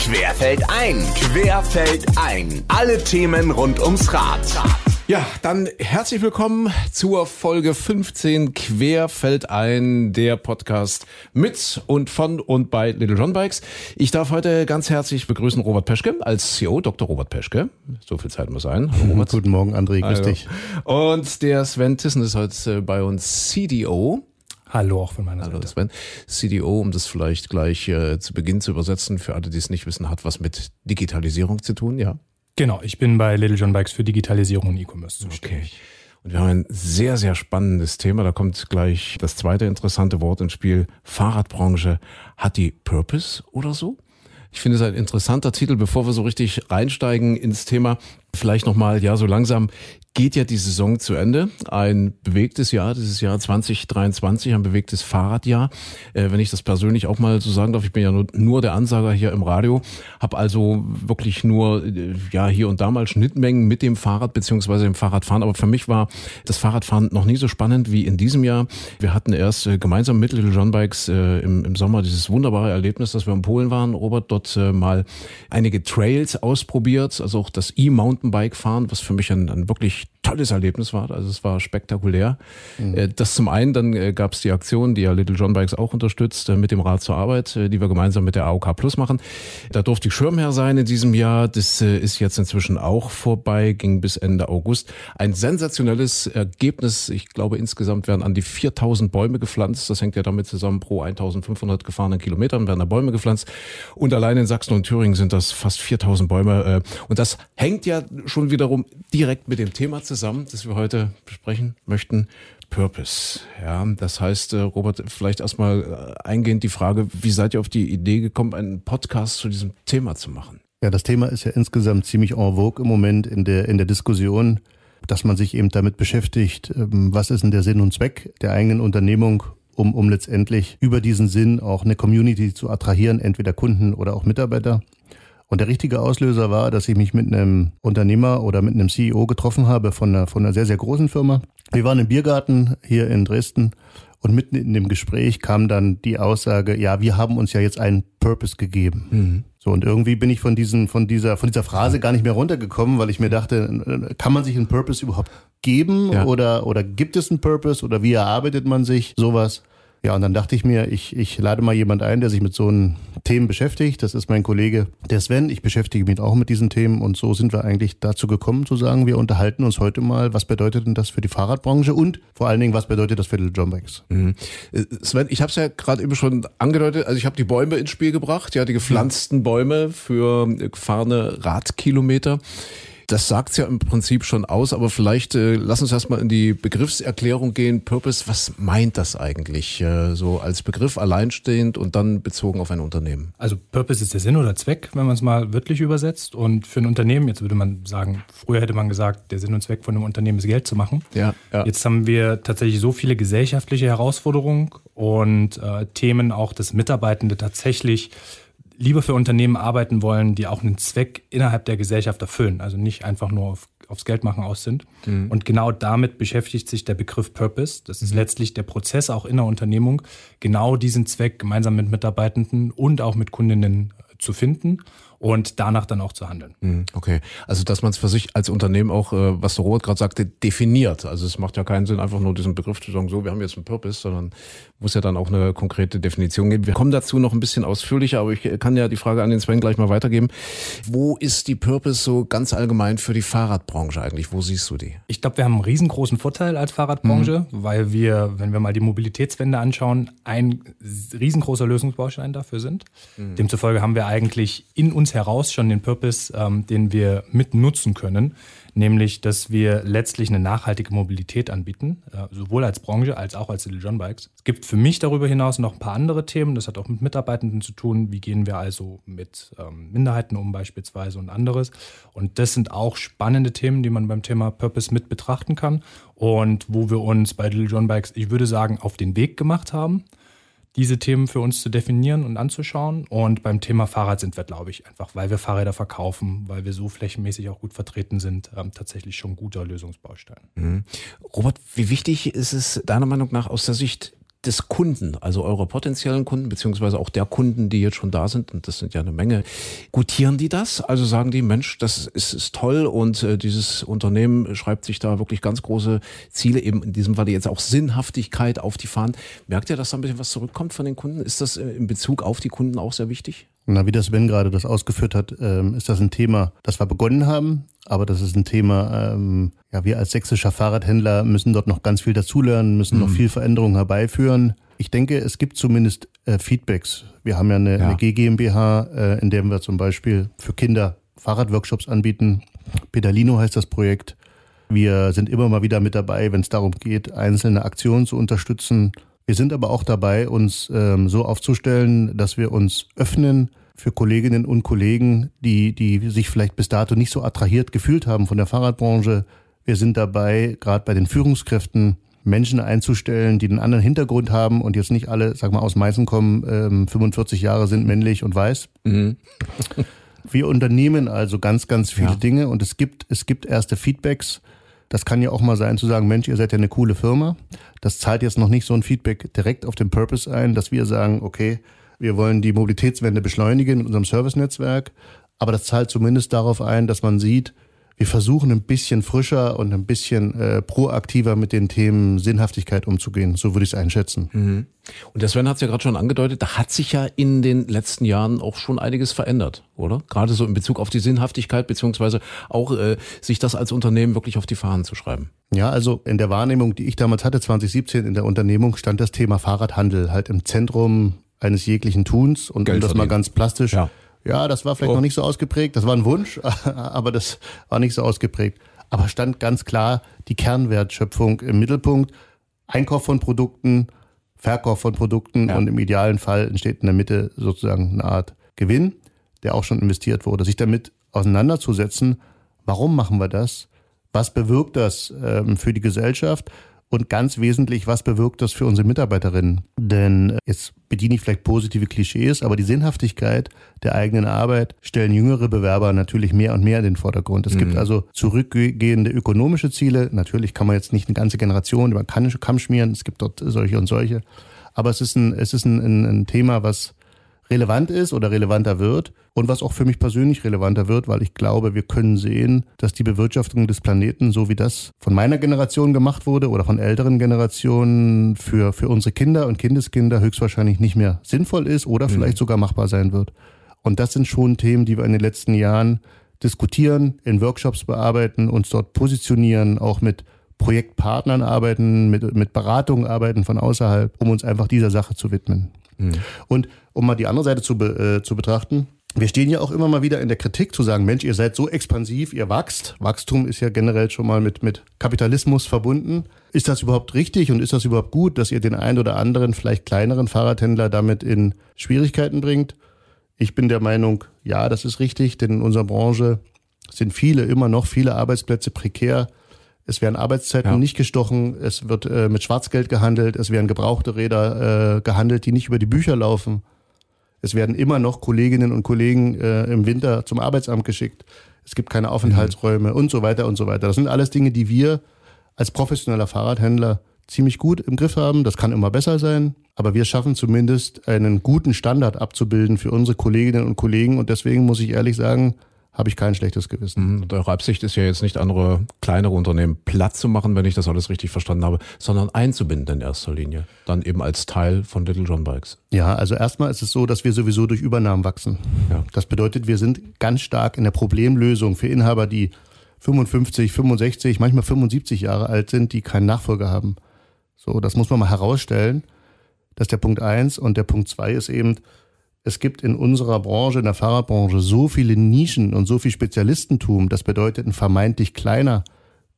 Querfeld ein, Querfeld ein. Alle Themen rund ums Rad. Ja, dann herzlich willkommen zur Folge 15 Querfeld ein, der Podcast mit und von und bei Little John Bikes. Ich darf heute ganz herzlich begrüßen Robert Peschke als CEO, Dr. Robert Peschke. So viel Zeit muss sein. Hallo Robert. Guten Morgen, André, grüß also. dich. Und der Sven Tissen ist heute bei uns CDO. Hallo auch von meiner Hallo Seite. Sven. CDO, um das vielleicht gleich äh, zu Beginn zu übersetzen, für alle, die es nicht wissen, hat was mit Digitalisierung zu tun, ja? Genau, ich bin bei Little John Bikes für Digitalisierung und E-Commerce zuständig. Okay. Und wir haben ein sehr, sehr spannendes Thema. Da kommt gleich das zweite interessante Wort ins Spiel. Fahrradbranche. Hat die Purpose oder so? Ich finde es ein interessanter Titel, bevor wir so richtig reinsteigen ins Thema. Vielleicht nochmal, ja, so langsam geht ja die Saison zu Ende. Ein bewegtes Jahr, dieses Jahr 2023, ein bewegtes Fahrradjahr. Äh, wenn ich das persönlich auch mal so sagen darf, ich bin ja nur, nur der Ansager hier im Radio, habe also wirklich nur äh, ja hier und da mal Schnittmengen mit dem Fahrrad beziehungsweise dem Fahrradfahren. Aber für mich war das Fahrradfahren noch nie so spannend wie in diesem Jahr. Wir hatten erst äh, gemeinsam mit Little John Bikes äh, im, im Sommer dieses wunderbare Erlebnis, dass wir in Polen waren. Robert dort äh, mal einige Trails ausprobiert, also auch das E-Mountainbike fahren, was für mich ein, ein wirklich tolles Erlebnis war. Also es war spektakulär. Mhm. Äh, das zum einen, dann äh, gab es die Aktion, die ja Little John Bikes auch unterstützt, äh, mit dem Rad zur Arbeit, die wir gemeinsam mit der AOK Plus machen. Da durfte ich Schirmherr sein in diesem Jahr. Das ist jetzt inzwischen auch vorbei, ging bis Ende August. Ein sensationelles Ergebnis. Ich glaube, insgesamt werden an die 4000 Bäume gepflanzt. Das hängt ja damit zusammen, pro 1500 gefahrenen Kilometern werden da Bäume gepflanzt. Und allein in Sachsen und Thüringen sind das fast 4000 Bäume. Und das hängt ja schon wiederum direkt mit dem Thema zusammen, das wir heute besprechen möchten. Purpose. Ja, das heißt, äh, Robert, vielleicht erstmal äh, eingehend die Frage, wie seid ihr auf die Idee gekommen, einen Podcast zu diesem Thema zu machen? Ja, das Thema ist ja insgesamt ziemlich en vogue im Moment in der, in der Diskussion, dass man sich eben damit beschäftigt, ähm, was ist denn der Sinn und Zweck der eigenen Unternehmung, um, um letztendlich über diesen Sinn auch eine Community zu attrahieren, entweder Kunden oder auch Mitarbeiter. Und der richtige Auslöser war, dass ich mich mit einem Unternehmer oder mit einem CEO getroffen habe von einer, von einer sehr, sehr großen Firma. Wir waren im Biergarten hier in Dresden und mitten in dem Gespräch kam dann die Aussage, ja, wir haben uns ja jetzt einen Purpose gegeben. Mhm. So, und irgendwie bin ich von diesen, von dieser, von dieser Phrase gar nicht mehr runtergekommen, weil ich mir dachte, kann man sich einen Purpose überhaupt geben ja. oder, oder gibt es einen Purpose oder wie erarbeitet man sich sowas? Ja, und dann dachte ich mir, ich, ich lade mal jemand ein, der sich mit so einem Themen beschäftigt. Das ist mein Kollege, der Sven. Ich beschäftige mich auch mit diesen Themen und so sind wir eigentlich dazu gekommen zu sagen, wir unterhalten uns heute mal, was bedeutet denn das für die Fahrradbranche und vor allen Dingen, was bedeutet das für die Bikes? Mhm. Äh, Sven, ich habe es ja gerade eben schon angedeutet, also ich habe die Bäume ins Spiel gebracht, ja, die gepflanzten Bäume für gefahrene Radkilometer das sagt's ja im Prinzip schon aus, aber vielleicht äh, lass uns erstmal in die Begriffserklärung gehen. Purpose, was meint das eigentlich? Äh, so als Begriff alleinstehend und dann bezogen auf ein Unternehmen. Also Purpose ist der Sinn oder Zweck, wenn man es mal wörtlich übersetzt. Und für ein Unternehmen, jetzt würde man sagen, früher hätte man gesagt, der Sinn und Zweck von einem Unternehmen ist Geld zu machen. Ja, ja. Jetzt haben wir tatsächlich so viele gesellschaftliche Herausforderungen und äh, Themen auch, dass Mitarbeitende tatsächlich lieber für Unternehmen arbeiten wollen, die auch einen Zweck innerhalb der Gesellschaft erfüllen, also nicht einfach nur auf, aufs Geldmachen aus sind. Mhm. Und genau damit beschäftigt sich der Begriff Purpose. Das ist mhm. letztlich der Prozess auch in der Unternehmung, genau diesen Zweck gemeinsam mit Mitarbeitenden und auch mit Kundinnen zu finden und danach dann auch zu handeln. Mhm, okay, also dass man es für sich als Unternehmen auch, äh, was der Robert gerade sagte, definiert. Also es macht ja keinen Sinn, einfach nur diesen Begriff zu sagen, so, wir haben jetzt einen Purpose, sondern muss ja dann auch eine konkrete Definition geben. Wir kommen dazu noch ein bisschen ausführlicher, aber ich kann ja die Frage an den Sven gleich mal weitergeben. Wo ist die Purpose so ganz allgemein für die Fahrradbranche eigentlich? Wo siehst du die? Ich glaube, wir haben einen riesengroßen Vorteil als Fahrradbranche, mhm. weil wir, wenn wir mal die Mobilitätswende anschauen, ein riesengroßer Lösungsbaustein dafür sind. Mhm. Demzufolge haben wir eigentlich in uns heraus schon den Purpose, ähm, den wir mit nutzen können nämlich dass wir letztlich eine nachhaltige Mobilität anbieten, äh, sowohl als Branche als auch als Little John Bikes. Es gibt für mich darüber hinaus noch ein paar andere Themen, das hat auch mit Mitarbeitenden zu tun, wie gehen wir also mit ähm, Minderheiten um beispielsweise und anderes. Und das sind auch spannende Themen, die man beim Thema Purpose mit betrachten kann und wo wir uns bei Little John Bikes, ich würde sagen, auf den Weg gemacht haben diese Themen für uns zu definieren und anzuschauen. Und beim Thema Fahrrad sind wir, glaube ich, einfach, weil wir Fahrräder verkaufen, weil wir so flächenmäßig auch gut vertreten sind, ähm, tatsächlich schon guter Lösungsbaustein. Mhm. Robert, wie wichtig ist es deiner Meinung nach aus der Sicht des Kunden, also eurer potenziellen Kunden, beziehungsweise auch der Kunden, die jetzt schon da sind, und das sind ja eine Menge, gutieren die das? Also sagen die, Mensch, das ist, ist toll und äh, dieses Unternehmen schreibt sich da wirklich ganz große Ziele, eben in diesem Fall jetzt auch Sinnhaftigkeit auf die Fahnen. Merkt ihr, dass da ein bisschen was zurückkommt von den Kunden? Ist das äh, in Bezug auf die Kunden auch sehr wichtig? Na, wie das Sven gerade das ausgeführt hat, ähm, ist das ein Thema, das wir begonnen haben, aber das ist ein Thema, ähm, ja, wir als sächsischer Fahrradhändler müssen dort noch ganz viel dazulernen, müssen mhm. noch viel Veränderung herbeiführen. Ich denke, es gibt zumindest äh, Feedbacks. Wir haben ja eine, ja. eine GmbH, äh, in der wir zum Beispiel für Kinder Fahrradworkshops anbieten. Pedalino heißt das Projekt. Wir sind immer mal wieder mit dabei, wenn es darum geht, einzelne Aktionen zu unterstützen. Wir sind aber auch dabei, uns ähm, so aufzustellen, dass wir uns öffnen für Kolleginnen und Kollegen, die, die sich vielleicht bis dato nicht so attrahiert gefühlt haben von der Fahrradbranche. Wir sind dabei, gerade bei den Führungskräften, Menschen einzustellen, die einen anderen Hintergrund haben und jetzt nicht alle, sag mal, aus Meißen kommen, ähm, 45 Jahre sind männlich und weiß. Mhm. Wir unternehmen also ganz, ganz viele ja. Dinge und es gibt, es gibt erste Feedbacks. Das kann ja auch mal sein zu sagen, Mensch, ihr seid ja eine coole Firma. Das zahlt jetzt noch nicht so ein Feedback direkt auf den Purpose ein, dass wir sagen, okay, wir wollen die Mobilitätswende beschleunigen mit unserem Servicenetzwerk. Aber das zahlt zumindest darauf ein, dass man sieht, wir versuchen ein bisschen frischer und ein bisschen äh, proaktiver mit den Themen Sinnhaftigkeit umzugehen. So würde ich es einschätzen. Mhm. Und der Sven hat es ja gerade schon angedeutet, da hat sich ja in den letzten Jahren auch schon einiges verändert, oder? Gerade so in Bezug auf die Sinnhaftigkeit, beziehungsweise auch äh, sich das als Unternehmen wirklich auf die Fahnen zu schreiben. Ja, also in der Wahrnehmung, die ich damals hatte, 2017 in der Unternehmung, stand das Thema Fahrradhandel halt im Zentrum eines jeglichen Tuns und um das mal ganz plastisch. Ja. Ja, das war vielleicht oh. noch nicht so ausgeprägt. Das war ein Wunsch, aber das war nicht so ausgeprägt. Aber stand ganz klar die Kernwertschöpfung im Mittelpunkt. Einkauf von Produkten, Verkauf von Produkten ja. und im idealen Fall entsteht in der Mitte sozusagen eine Art Gewinn, der auch schon investiert wurde. Sich damit auseinanderzusetzen, warum machen wir das? Was bewirkt das ähm, für die Gesellschaft? Und ganz wesentlich, was bewirkt das für unsere Mitarbeiterinnen? Denn äh, jetzt bediene ich vielleicht positive Klischees, aber die Sinnhaftigkeit der eigenen Arbeit stellen jüngere Bewerber natürlich mehr und mehr in den Vordergrund. Es mhm. gibt also zurückgehende ökonomische Ziele. Natürlich kann man jetzt nicht eine ganze Generation über Kamm schmieren. Es gibt dort solche und solche. Aber es ist ein, es ist ein, ein, ein Thema, was relevant ist oder relevanter wird und was auch für mich persönlich relevanter wird, weil ich glaube, wir können sehen, dass die Bewirtschaftung des Planeten, so wie das von meiner Generation gemacht wurde oder von älteren Generationen, für, für unsere Kinder und Kindeskinder höchstwahrscheinlich nicht mehr sinnvoll ist oder mhm. vielleicht sogar machbar sein wird. Und das sind schon Themen, die wir in den letzten Jahren diskutieren, in Workshops bearbeiten, uns dort positionieren, auch mit Projektpartnern arbeiten, mit, mit Beratungen arbeiten von außerhalb, um uns einfach dieser Sache zu widmen. Mhm. Und um mal die andere Seite zu, äh, zu betrachten, wir stehen ja auch immer mal wieder in der Kritik zu sagen, Mensch, ihr seid so expansiv, ihr wachst. Wachstum ist ja generell schon mal mit, mit Kapitalismus verbunden. Ist das überhaupt richtig und ist das überhaupt gut, dass ihr den einen oder anderen, vielleicht kleineren Fahrradhändler damit in Schwierigkeiten bringt? Ich bin der Meinung, ja, das ist richtig, denn in unserer Branche sind viele, immer noch viele Arbeitsplätze prekär. Es werden Arbeitszeiten ja. nicht gestochen, es wird äh, mit Schwarzgeld gehandelt, es werden gebrauchte Räder äh, gehandelt, die nicht über die Bücher laufen. Es werden immer noch Kolleginnen und Kollegen äh, im Winter zum Arbeitsamt geschickt. Es gibt keine Aufenthaltsräume mhm. und so weiter und so weiter. Das sind alles Dinge, die wir als professioneller Fahrradhändler ziemlich gut im Griff haben. Das kann immer besser sein, aber wir schaffen zumindest einen guten Standard abzubilden für unsere Kolleginnen und Kollegen. Und deswegen muss ich ehrlich sagen, habe ich kein schlechtes Gewissen. Mhm. Eure Absicht ist ja jetzt nicht andere kleinere Unternehmen platt zu machen, wenn ich das alles richtig verstanden habe, sondern einzubinden in erster Linie. Dann eben als Teil von Little John Bikes. Ja, also erstmal ist es so, dass wir sowieso durch Übernahmen wachsen. Ja. Das bedeutet, wir sind ganz stark in der Problemlösung für Inhaber, die 55, 65, manchmal 75 Jahre alt sind, die keinen Nachfolger haben. So, das muss man mal herausstellen. Das ist der Punkt eins und der Punkt zwei ist eben, es gibt in unserer Branche, in der Fahrradbranche, so viele Nischen und so viel Spezialistentum. Das bedeutet, ein vermeintlich kleiner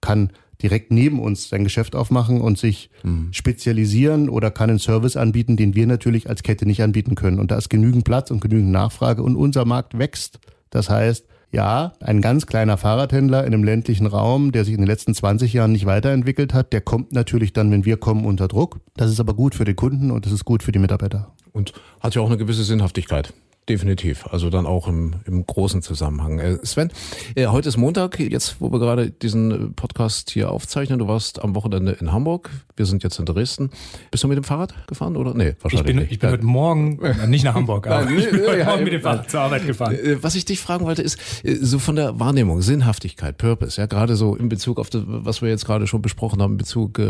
kann direkt neben uns sein Geschäft aufmachen und sich mhm. spezialisieren oder kann einen Service anbieten, den wir natürlich als Kette nicht anbieten können. Und da ist genügend Platz und genügend Nachfrage und unser Markt wächst. Das heißt, ja, ein ganz kleiner Fahrradhändler in einem ländlichen Raum, der sich in den letzten 20 Jahren nicht weiterentwickelt hat, der kommt natürlich dann, wenn wir kommen, unter Druck. Das ist aber gut für den Kunden und das ist gut für die Mitarbeiter. Und hat ja auch eine gewisse Sinnhaftigkeit Definitiv. Also dann auch im, im großen Zusammenhang. Äh, Sven, äh, heute ist Montag, jetzt wo wir gerade diesen äh, Podcast hier aufzeichnen. Du warst am Wochenende in Hamburg. Wir sind jetzt in Dresden. Bist du mit dem Fahrrad gefahren oder? Nee, wahrscheinlich ich bin, nicht. Ich bin heute Morgen, nicht nach Hamburg, aber ich bin heute Morgen mit dem Fahrrad zur Arbeit gefahren. Was ich dich fragen wollte, ist so von der Wahrnehmung, Sinnhaftigkeit, Purpose, ja, gerade so in Bezug auf das, was wir jetzt gerade schon besprochen haben, in Bezug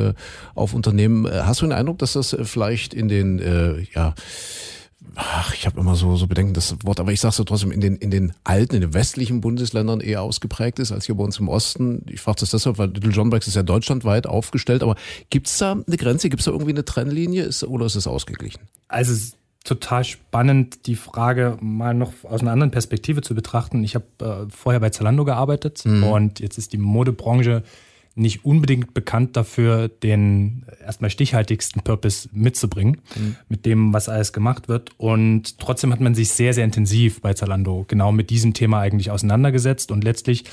auf Unternehmen. Hast du den Eindruck, dass das vielleicht in den, ja, ach, ich habe immer so, so Bedenken, das Wort, aber ich sage so trotzdem, in den, in den alten, in den westlichen Bundesländern eher ausgeprägt ist als hier bei uns im Osten. Ich frage das deshalb, weil Little John Bikes ist ja deutschlandweit aufgestellt, aber gibt's da eine Grenze, gibt's da irgendwie eine Trennlinie ist, oder ist es ausgeglichen? Also es ist total spannend, die Frage mal noch aus einer anderen Perspektive zu betrachten. Ich habe äh, vorher bei Zalando gearbeitet mhm. und jetzt ist die Modebranche nicht unbedingt bekannt dafür, den erstmal stichhaltigsten Purpose mitzubringen, mhm. mit dem, was alles gemacht wird. Und trotzdem hat man sich sehr, sehr intensiv bei Zalando genau mit diesem Thema eigentlich auseinandergesetzt und letztlich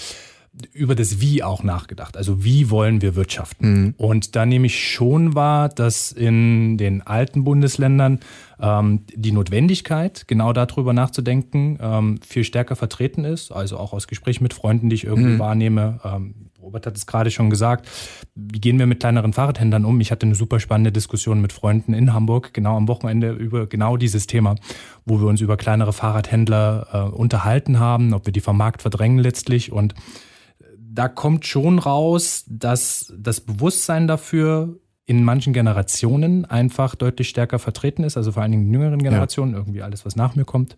über das Wie auch nachgedacht. Also wie wollen wir wirtschaften? Mhm. Und da nehme ich schon wahr, dass in den alten Bundesländern ähm, die Notwendigkeit, genau darüber nachzudenken, ähm, viel stärker vertreten ist. Also auch aus Gesprächen mit Freunden, die ich irgendwie mhm. wahrnehme. Ähm, Robert hat es gerade schon gesagt. Wie gehen wir mit kleineren Fahrradhändlern um? Ich hatte eine super spannende Diskussion mit Freunden in Hamburg, genau am Wochenende über genau dieses Thema, wo wir uns über kleinere Fahrradhändler äh, unterhalten haben, ob wir die vom Markt verdrängen letztlich und da kommt schon raus, dass das Bewusstsein dafür in manchen Generationen einfach deutlich stärker vertreten ist, also vor allen Dingen in jüngeren Generationen, ja. irgendwie alles, was nach mir kommt.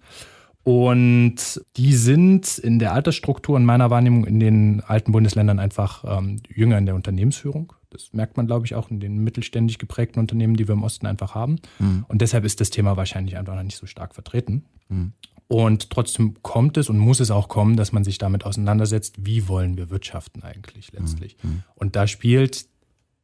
Und die sind in der Altersstruktur in meiner Wahrnehmung in den alten Bundesländern einfach ähm, jünger in der Unternehmensführung. Das merkt man, glaube ich, auch in den mittelständisch geprägten Unternehmen, die wir im Osten einfach haben. Mhm. Und deshalb ist das Thema wahrscheinlich einfach noch nicht so stark vertreten. Mhm. Und trotzdem kommt es und muss es auch kommen, dass man sich damit auseinandersetzt, wie wollen wir wirtschaften eigentlich letztlich. Mhm. Und da spielt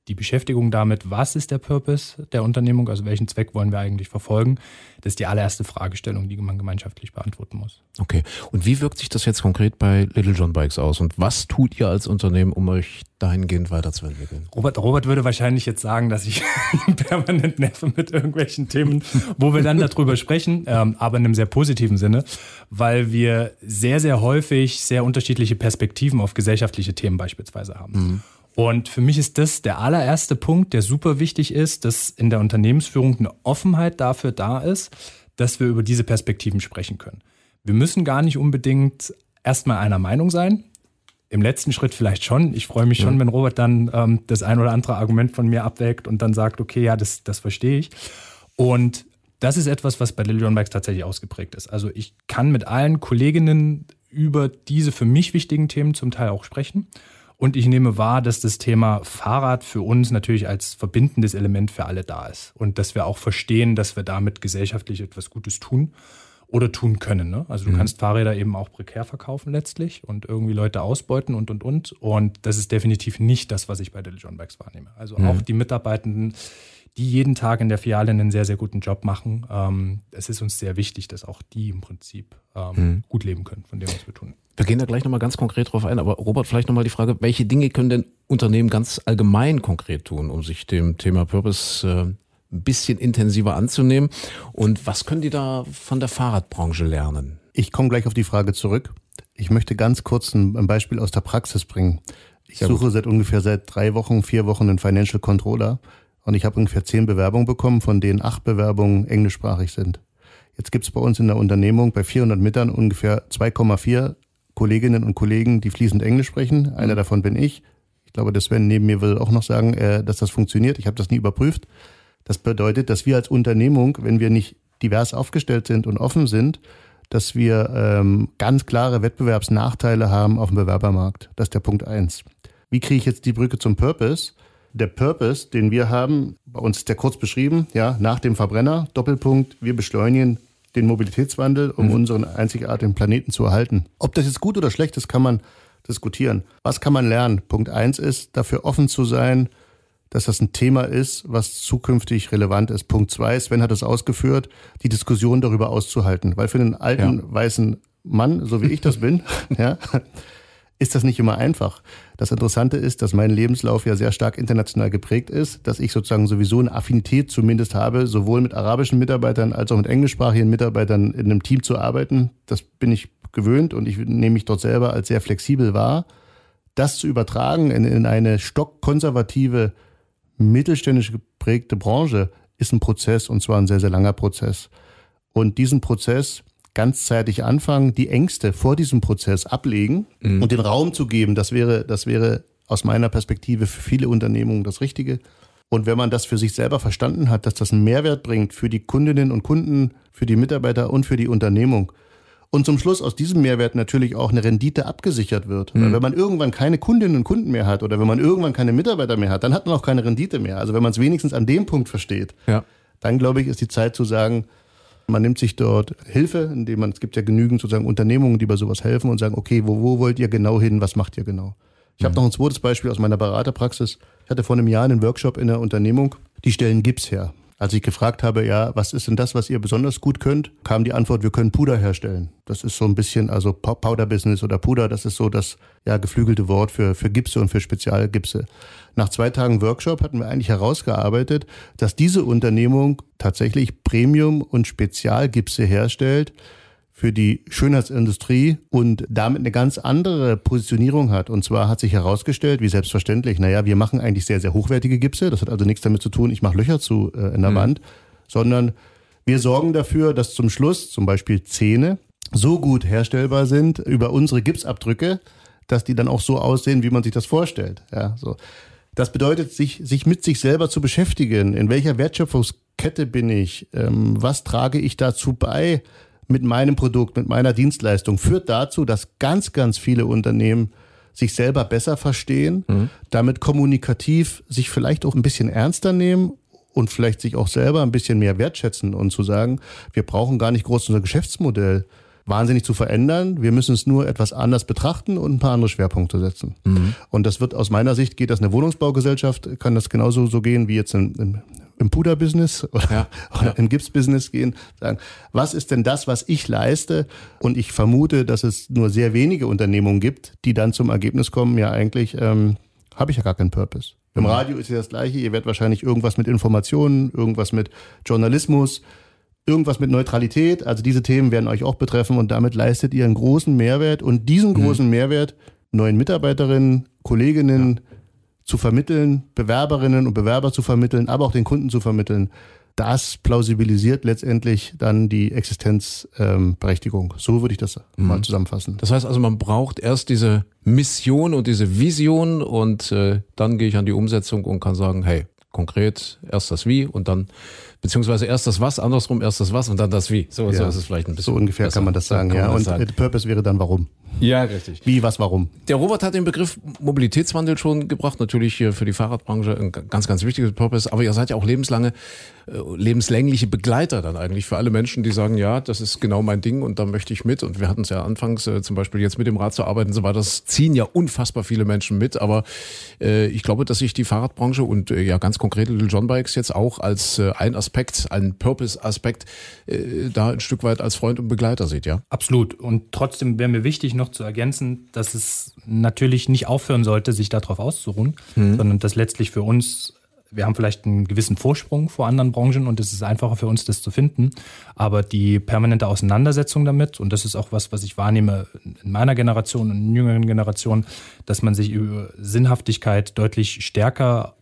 die Beschäftigung damit, was ist der Purpose der Unternehmung, also welchen Zweck wollen wir eigentlich verfolgen, das ist die allererste Fragestellung, die man gemeinschaftlich beantworten muss. Okay. Und wie wirkt sich das jetzt konkret bei Little John Bikes aus? Und was tut ihr als Unternehmen, um euch dahingehend weiterzuentwickeln? Robert, Robert würde wahrscheinlich jetzt sagen, dass ich permanent nerve mit irgendwelchen Themen, wo wir dann darüber sprechen, ähm, aber in einem sehr positiven Sinne, weil wir sehr, sehr häufig sehr unterschiedliche Perspektiven auf gesellschaftliche Themen beispielsweise haben. Mhm. Und für mich ist das der allererste Punkt, der super wichtig ist, dass in der Unternehmensführung eine Offenheit dafür da ist, dass wir über diese Perspektiven sprechen können. Wir müssen gar nicht unbedingt erstmal einer Meinung sein. Im letzten Schritt vielleicht schon. Ich freue mich schon, ja. wenn Robert dann ähm, das ein oder andere Argument von mir abwägt und dann sagt, okay, ja, das, das verstehe ich. Und das ist etwas, was bei Lily John Bikes tatsächlich ausgeprägt ist. Also ich kann mit allen Kolleginnen über diese für mich wichtigen Themen zum Teil auch sprechen. Und ich nehme wahr, dass das Thema Fahrrad für uns natürlich als verbindendes Element für alle da ist. Und dass wir auch verstehen, dass wir damit gesellschaftlich etwas Gutes tun oder tun können. Ne? Also du mhm. kannst Fahrräder eben auch prekär verkaufen letztlich und irgendwie Leute ausbeuten und und und. Und das ist definitiv nicht das, was ich bei John Bikes wahrnehme. Also mhm. auch die Mitarbeitenden, die jeden Tag in der Filiale einen sehr, sehr guten Job machen. Ähm, es ist uns sehr wichtig, dass auch die im Prinzip ähm, mhm. gut leben können von dem, was wir tun. Wir gehen da gleich nochmal ganz konkret drauf ein, aber Robert, vielleicht nochmal die Frage, welche Dinge können denn Unternehmen ganz allgemein konkret tun, um sich dem Thema Purpose äh, ein bisschen intensiver anzunehmen? Und was können die da von der Fahrradbranche lernen? Ich komme gleich auf die Frage zurück. Ich möchte ganz kurz ein, Beispiel aus der Praxis bringen. Ich Sehr suche gut. seit ungefähr seit drei Wochen, vier Wochen einen Financial Controller und ich habe ungefähr zehn Bewerbungen bekommen, von denen acht Bewerbungen englischsprachig sind. Jetzt gibt es bei uns in der Unternehmung bei 400 Mitarbeitern ungefähr 2,4 Kolleginnen und Kollegen, die fließend Englisch sprechen. Einer mhm. davon bin ich. Ich glaube, der Sven neben mir will auch noch sagen, äh, dass das funktioniert. Ich habe das nie überprüft. Das bedeutet, dass wir als Unternehmung, wenn wir nicht divers aufgestellt sind und offen sind, dass wir ähm, ganz klare Wettbewerbsnachteile haben auf dem Bewerbermarkt. Das ist der Punkt eins. Wie kriege ich jetzt die Brücke zum Purpose? Der Purpose, den wir haben, bei uns ist der kurz beschrieben, ja, nach dem Verbrenner, Doppelpunkt, wir beschleunigen den Mobilitätswandel, um mhm. unseren einzigartigen Planeten zu erhalten. Ob das jetzt gut oder schlecht ist, kann man diskutieren. Was kann man lernen? Punkt eins ist, dafür offen zu sein, dass das ein Thema ist, was zukünftig relevant ist. Punkt zwei, Sven hat es ausgeführt, die Diskussion darüber auszuhalten. Weil für einen alten, ja. weißen Mann, so wie ich das bin, ja, ist das nicht immer einfach. Das Interessante ist, dass mein Lebenslauf ja sehr stark international geprägt ist, dass ich sozusagen sowieso eine Affinität zumindest habe, sowohl mit arabischen Mitarbeitern als auch mit englischsprachigen Mitarbeitern in einem Team zu arbeiten. Das bin ich gewöhnt und ich nehme mich dort selber als sehr flexibel wahr. Das zu übertragen in, in eine stockkonservative, mittelständisch geprägte Branche ist ein Prozess und zwar ein sehr, sehr langer Prozess. Und diesen Prozess ganzzeitig anfangen, die Ängste vor diesem Prozess ablegen mhm. und den Raum zu geben, das wäre, das wäre aus meiner Perspektive für viele Unternehmungen das Richtige. Und wenn man das für sich selber verstanden hat, dass das einen Mehrwert bringt für die Kundinnen und Kunden, für die Mitarbeiter und für die Unternehmung, und zum Schluss aus diesem Mehrwert natürlich auch eine Rendite abgesichert wird. Mhm. Weil wenn man irgendwann keine Kundinnen und Kunden mehr hat oder wenn man irgendwann keine Mitarbeiter mehr hat, dann hat man auch keine Rendite mehr. Also wenn man es wenigstens an dem Punkt versteht, ja. dann glaube ich, ist die Zeit zu sagen, man nimmt sich dort Hilfe, indem man, es gibt ja genügend sozusagen Unternehmungen, die bei sowas helfen und sagen, okay, wo, wo wollt ihr genau hin, was macht ihr genau? Ich mhm. habe noch ein zweites Beispiel aus meiner Beraterpraxis. Ich hatte vor einem Jahr einen Workshop in einer Unternehmung, die stellen Gips her. Als ich gefragt habe, ja, was ist denn das, was ihr besonders gut könnt, kam die Antwort, wir können Puder herstellen. Das ist so ein bisschen, also Powder-Business oder Puder, das ist so das ja, geflügelte Wort für, für Gipse und für Spezialgipse. Nach zwei Tagen Workshop hatten wir eigentlich herausgearbeitet, dass diese Unternehmung tatsächlich Premium- und Spezialgipse herstellt, für die Schönheitsindustrie und damit eine ganz andere Positionierung hat. Und zwar hat sich herausgestellt, wie selbstverständlich, naja, wir machen eigentlich sehr, sehr hochwertige Gipse. Das hat also nichts damit zu tun, ich mache Löcher zu äh, in der mhm. Wand, sondern wir sorgen dafür, dass zum Schluss zum Beispiel Zähne so gut herstellbar sind über unsere Gipsabdrücke, dass die dann auch so aussehen, wie man sich das vorstellt. Ja, so. Das bedeutet, sich, sich mit sich selber zu beschäftigen. In welcher Wertschöpfungskette bin ich? Ähm, was trage ich dazu bei? mit meinem Produkt, mit meiner Dienstleistung führt dazu, dass ganz, ganz viele Unternehmen sich selber besser verstehen, mhm. damit kommunikativ sich vielleicht auch ein bisschen ernster nehmen und vielleicht sich auch selber ein bisschen mehr wertschätzen und zu sagen, wir brauchen gar nicht groß unser Geschäftsmodell wahnsinnig zu verändern. Wir müssen es nur etwas anders betrachten und ein paar andere Schwerpunkte setzen. Mhm. Und das wird aus meiner Sicht geht das eine Wohnungsbaugesellschaft, kann das genauso so gehen wie jetzt ein, im Puder-Business oder, ja, ja. im Gips-Business gehen, sagen, was ist denn das, was ich leiste? Und ich vermute, dass es nur sehr wenige Unternehmungen gibt, die dann zum Ergebnis kommen, ja eigentlich ähm, habe ich ja gar keinen Purpose. Im mhm. Radio ist ja das Gleiche. Ihr werdet wahrscheinlich irgendwas mit Informationen, irgendwas mit Journalismus, irgendwas mit Neutralität. Also diese Themen werden euch auch betreffen und damit leistet ihr einen großen Mehrwert und diesen mhm. großen mhm. Mehrwert neuen Mitarbeiterinnen, Kolleginnen, ja zu vermitteln, Bewerberinnen und Bewerber zu vermitteln, aber auch den Kunden zu vermitteln. Das plausibilisiert letztendlich dann die Existenzberechtigung. Ähm, so würde ich das mhm. mal zusammenfassen. Das heißt also, man braucht erst diese Mission und diese Vision und äh, dann gehe ich an die Umsetzung und kann sagen, hey, konkret erst das Wie und dann beziehungsweise erst das Was, andersrum erst das Was und dann das Wie. So, ja. so ist es vielleicht ein bisschen. So ungefähr besser. kann man das sagen, ja. Und sagen. Purpose wäre dann warum. Ja, richtig. Wie, was, warum? Der Robert hat den Begriff Mobilitätswandel schon gebracht, natürlich hier für die Fahrradbranche ein ganz, ganz wichtiges Purpose, aber ihr seid ja auch lebenslange, äh, lebenslängliche Begleiter dann eigentlich für alle Menschen, die sagen, ja, das ist genau mein Ding und da möchte ich mit und wir hatten es ja anfangs äh, zum Beispiel jetzt mit dem Rad zu arbeiten, so war das ziehen ja unfassbar viele Menschen mit, aber äh, ich glaube, dass sich die Fahrradbranche und äh, ja ganz konkret Little John Bikes jetzt auch als äh, ein Aspekt, ein Purpose-Aspekt äh, da ein Stück weit als Freund und Begleiter sieht, ja? Absolut und trotzdem wäre mir wichtig noch zu ergänzen, dass es natürlich nicht aufhören sollte, sich darauf auszuruhen, mhm. sondern dass letztlich für uns wir haben vielleicht einen gewissen Vorsprung vor anderen Branchen und es ist einfacher für uns, das zu finden. Aber die permanente Auseinandersetzung damit, und das ist auch was, was ich wahrnehme in meiner Generation und in jüngeren Generationen, dass man sich über Sinnhaftigkeit deutlich stärker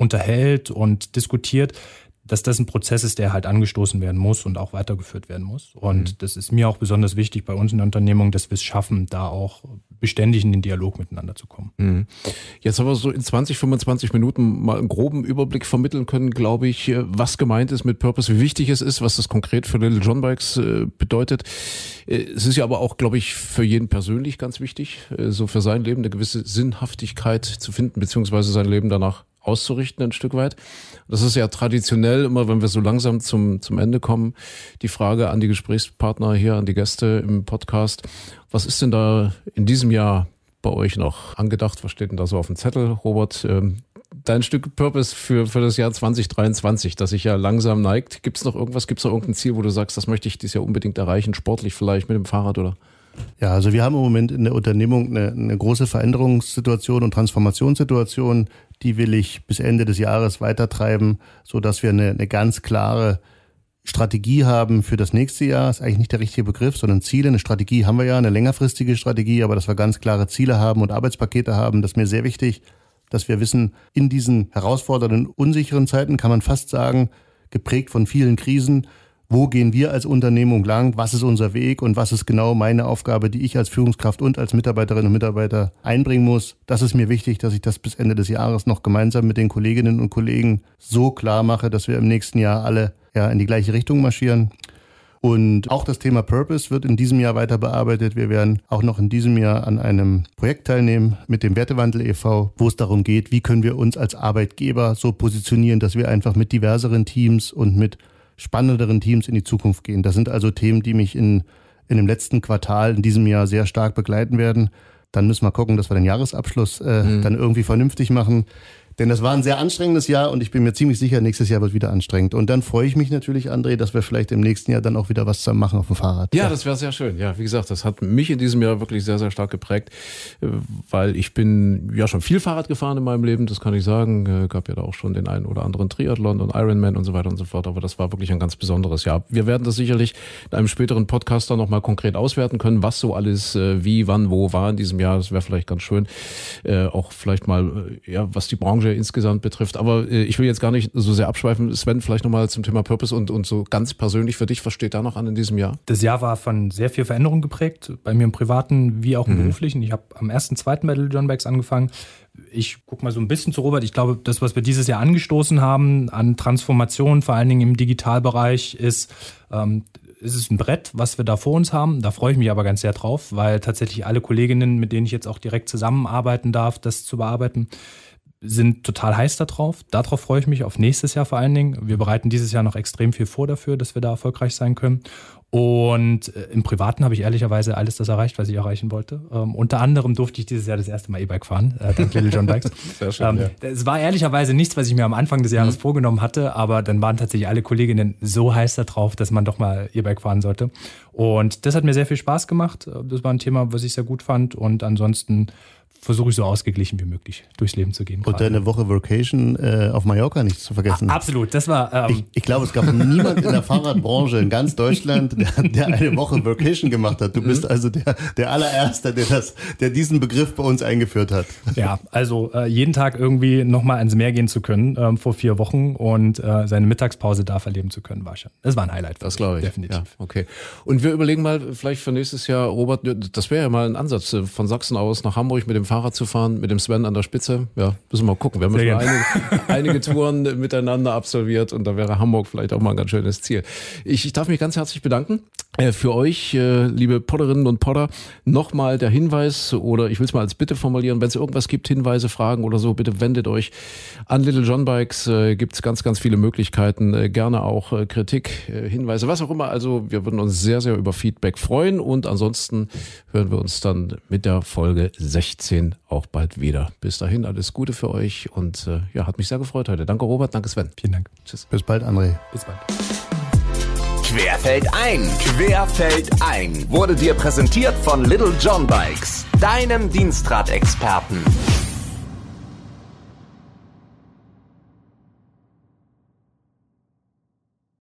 unterhält und diskutiert, dass das ein Prozess ist, der halt angestoßen werden muss und auch weitergeführt werden muss. Und mhm. das ist mir auch besonders wichtig bei uns in der Unternehmung, dass wir es schaffen, da auch beständig in den Dialog miteinander zu kommen. Mhm. Jetzt haben wir so in 20, 25 Minuten mal einen groben Überblick vermitteln können, glaube ich, äh, was gemeint ist mit Purpose, wie wichtig es ist, was das konkret für Little John Bikes äh, bedeutet. Äh, es ist ja aber auch, glaube ich, für jeden persönlich ganz wichtig, so für sein Leben eine gewisse Sinnhaftigkeit zu finden, beziehungsweise sein Leben danach auszurichten ein Stück weit. Das ist ja traditionell immer, wenn wir so langsam zum, zum Ende kommen, die Frage an die Gesprächspartner hier, an die Gäste im Podcast. Was ist denn da in diesem Jahr bei euch noch angedacht? Was steht denn da so auf dem Zettel, Robert? Ähm, dein Stück Purpose für, für das Jahr 2023, das sich ja langsam neigt. Gibt es noch irgendwas, gibt es noch irgendein Ziel, wo du sagst, das möchte ich dieses Jahr unbedingt erreichen, sportlich vielleicht mit dem Fahrrad oder? Ja, also wir haben im Moment in der Unternehmung eine, eine große Veränderungssituation und Transformationssituation. Die will ich bis Ende des Jahres weitertreiben, so dass wir eine, eine ganz klare Strategie haben für das nächste Jahr. Ist eigentlich nicht der richtige Begriff, sondern Ziele. Eine Strategie haben wir ja, eine längerfristige Strategie, aber dass wir ganz klare Ziele haben und Arbeitspakete haben, das ist mir sehr wichtig, dass wir wissen, in diesen herausfordernden, unsicheren Zeiten kann man fast sagen, geprägt von vielen Krisen, wo gehen wir als Unternehmung lang, was ist unser Weg und was ist genau meine Aufgabe, die ich als Führungskraft und als Mitarbeiterin und Mitarbeiter einbringen muss. Das ist mir wichtig, dass ich das bis Ende des Jahres noch gemeinsam mit den Kolleginnen und Kollegen so klar mache, dass wir im nächsten Jahr alle ja, in die gleiche Richtung marschieren. Und auch das Thema Purpose wird in diesem Jahr weiter bearbeitet. Wir werden auch noch in diesem Jahr an einem Projekt teilnehmen mit dem Wertewandel e.V., wo es darum geht, wie können wir uns als Arbeitgeber so positionieren, dass wir einfach mit diverseren Teams und mit spannenderen Teams in die Zukunft gehen. Das sind also Themen, die mich in, in dem letzten Quartal in diesem Jahr sehr stark begleiten werden. Dann müssen wir gucken, dass wir den Jahresabschluss äh, mhm. dann irgendwie vernünftig machen. Denn das war ein sehr anstrengendes Jahr und ich bin mir ziemlich sicher, nächstes Jahr wird wieder anstrengend. Und dann freue ich mich natürlich, André, dass wir vielleicht im nächsten Jahr dann auch wieder was zusammen machen auf dem Fahrrad. Ja, ja. das wäre sehr schön. Ja, wie gesagt, das hat mich in diesem Jahr wirklich sehr, sehr stark geprägt, äh, weil ich bin ja schon viel Fahrrad gefahren in meinem Leben, das kann ich sagen. Äh, gab ja da auch schon den einen oder anderen Triathlon und Ironman und so weiter und so fort. Aber das war wirklich ein ganz besonderes Jahr. Wir werden das sicherlich in einem späteren Podcast dann nochmal konkret auswerten können, was so alles äh, wie, wann, wo war in diesem Jahr. Das wäre vielleicht ganz schön. Auch vielleicht mal, ja, was die Branche insgesamt betrifft. Aber äh, ich will jetzt gar nicht so sehr abschweifen. Sven, vielleicht nochmal zum Thema Purpose und, und so ganz persönlich für dich, was steht da noch an in diesem Jahr? Das Jahr war von sehr viel Veränderung geprägt, bei mir im Privaten wie auch im mhm. beruflichen. Ich habe am ersten, zweiten Battle John Bags angefangen. Ich gucke mal so ein bisschen zu Robert. Ich glaube, das, was wir dieses Jahr angestoßen haben an Transformation, vor allen Dingen im Digitalbereich, ist, ähm, ist es ein Brett, was wir da vor uns haben. Da freue ich mich aber ganz sehr drauf, weil tatsächlich alle Kolleginnen, mit denen ich jetzt auch direkt zusammenarbeiten darf, das zu bearbeiten, sind total heiß darauf. Darauf freue ich mich, auf nächstes Jahr vor allen Dingen. Wir bereiten dieses Jahr noch extrem viel vor dafür, dass wir da erfolgreich sein können. Und äh, im Privaten habe ich ehrlicherweise alles das erreicht, was ich erreichen wollte. Ähm, unter anderem durfte ich dieses Jahr das erste Mal E-Bike fahren, äh, dank Little John Bikes. Sehr schön, ähm, ja. Es war ehrlicherweise nichts, was ich mir am Anfang des Jahres mhm. vorgenommen hatte, aber dann waren tatsächlich alle Kolleginnen so heiß darauf, dass man doch mal E-Bike fahren sollte. Und das hat mir sehr viel Spaß gemacht. Das war ein Thema, was ich sehr gut fand. Und ansonsten versuche ich so ausgeglichen wie möglich durchs Leben zu gehen. Und gerade. deine Woche Vacation äh, auf Mallorca nicht zu vergessen. A absolut, das war. Ähm ich, ich glaube, es gab niemand in der Fahrradbranche in ganz Deutschland, der, der, eine Woche Vacation gemacht hat. Du bist mhm. also der, der allererste, der das, der diesen Begriff bei uns eingeführt hat. Ja, also äh, jeden Tag irgendwie nochmal ans Meer gehen zu können ähm, vor vier Wochen und äh, seine Mittagspause da verleben zu können, war schon. Das war ein Highlight. Das glaube ich. Definitiv. Ja, okay. Und wir überlegen mal vielleicht für nächstes Jahr, Robert, das wäre ja mal ein Ansatz äh, von Sachsen aus nach Hamburg mit dem Fahrrad zu fahren, mit dem Sven an der Spitze. Ja, müssen wir mal gucken. Wir haben schon einige, einige Touren miteinander absolviert und da wäre Hamburg vielleicht auch mal ein ganz schönes Ziel. Ich, ich darf mich ganz herzlich bedanken für euch, äh, liebe Podderinnen und Podder. Nochmal der Hinweis oder ich will es mal als Bitte formulieren, wenn es irgendwas gibt, Hinweise, Fragen oder so, bitte wendet euch an Little John Bikes. Äh, gibt es ganz, ganz viele Möglichkeiten. Äh, gerne auch äh, Kritik, äh, Hinweise, was auch immer. Also wir würden uns sehr, sehr über Feedback freuen und ansonsten hören wir uns dann mit der Folge 16 auch bald wieder. Bis dahin alles Gute für euch und äh, ja, hat mich sehr gefreut heute. Danke Robert, danke Sven. Vielen Dank. Tschüss. Bis bald, André. Bis bald. Querfeld ein, Querfeld ein wurde dir präsentiert von Little John Bikes, deinem Dienstradexperten.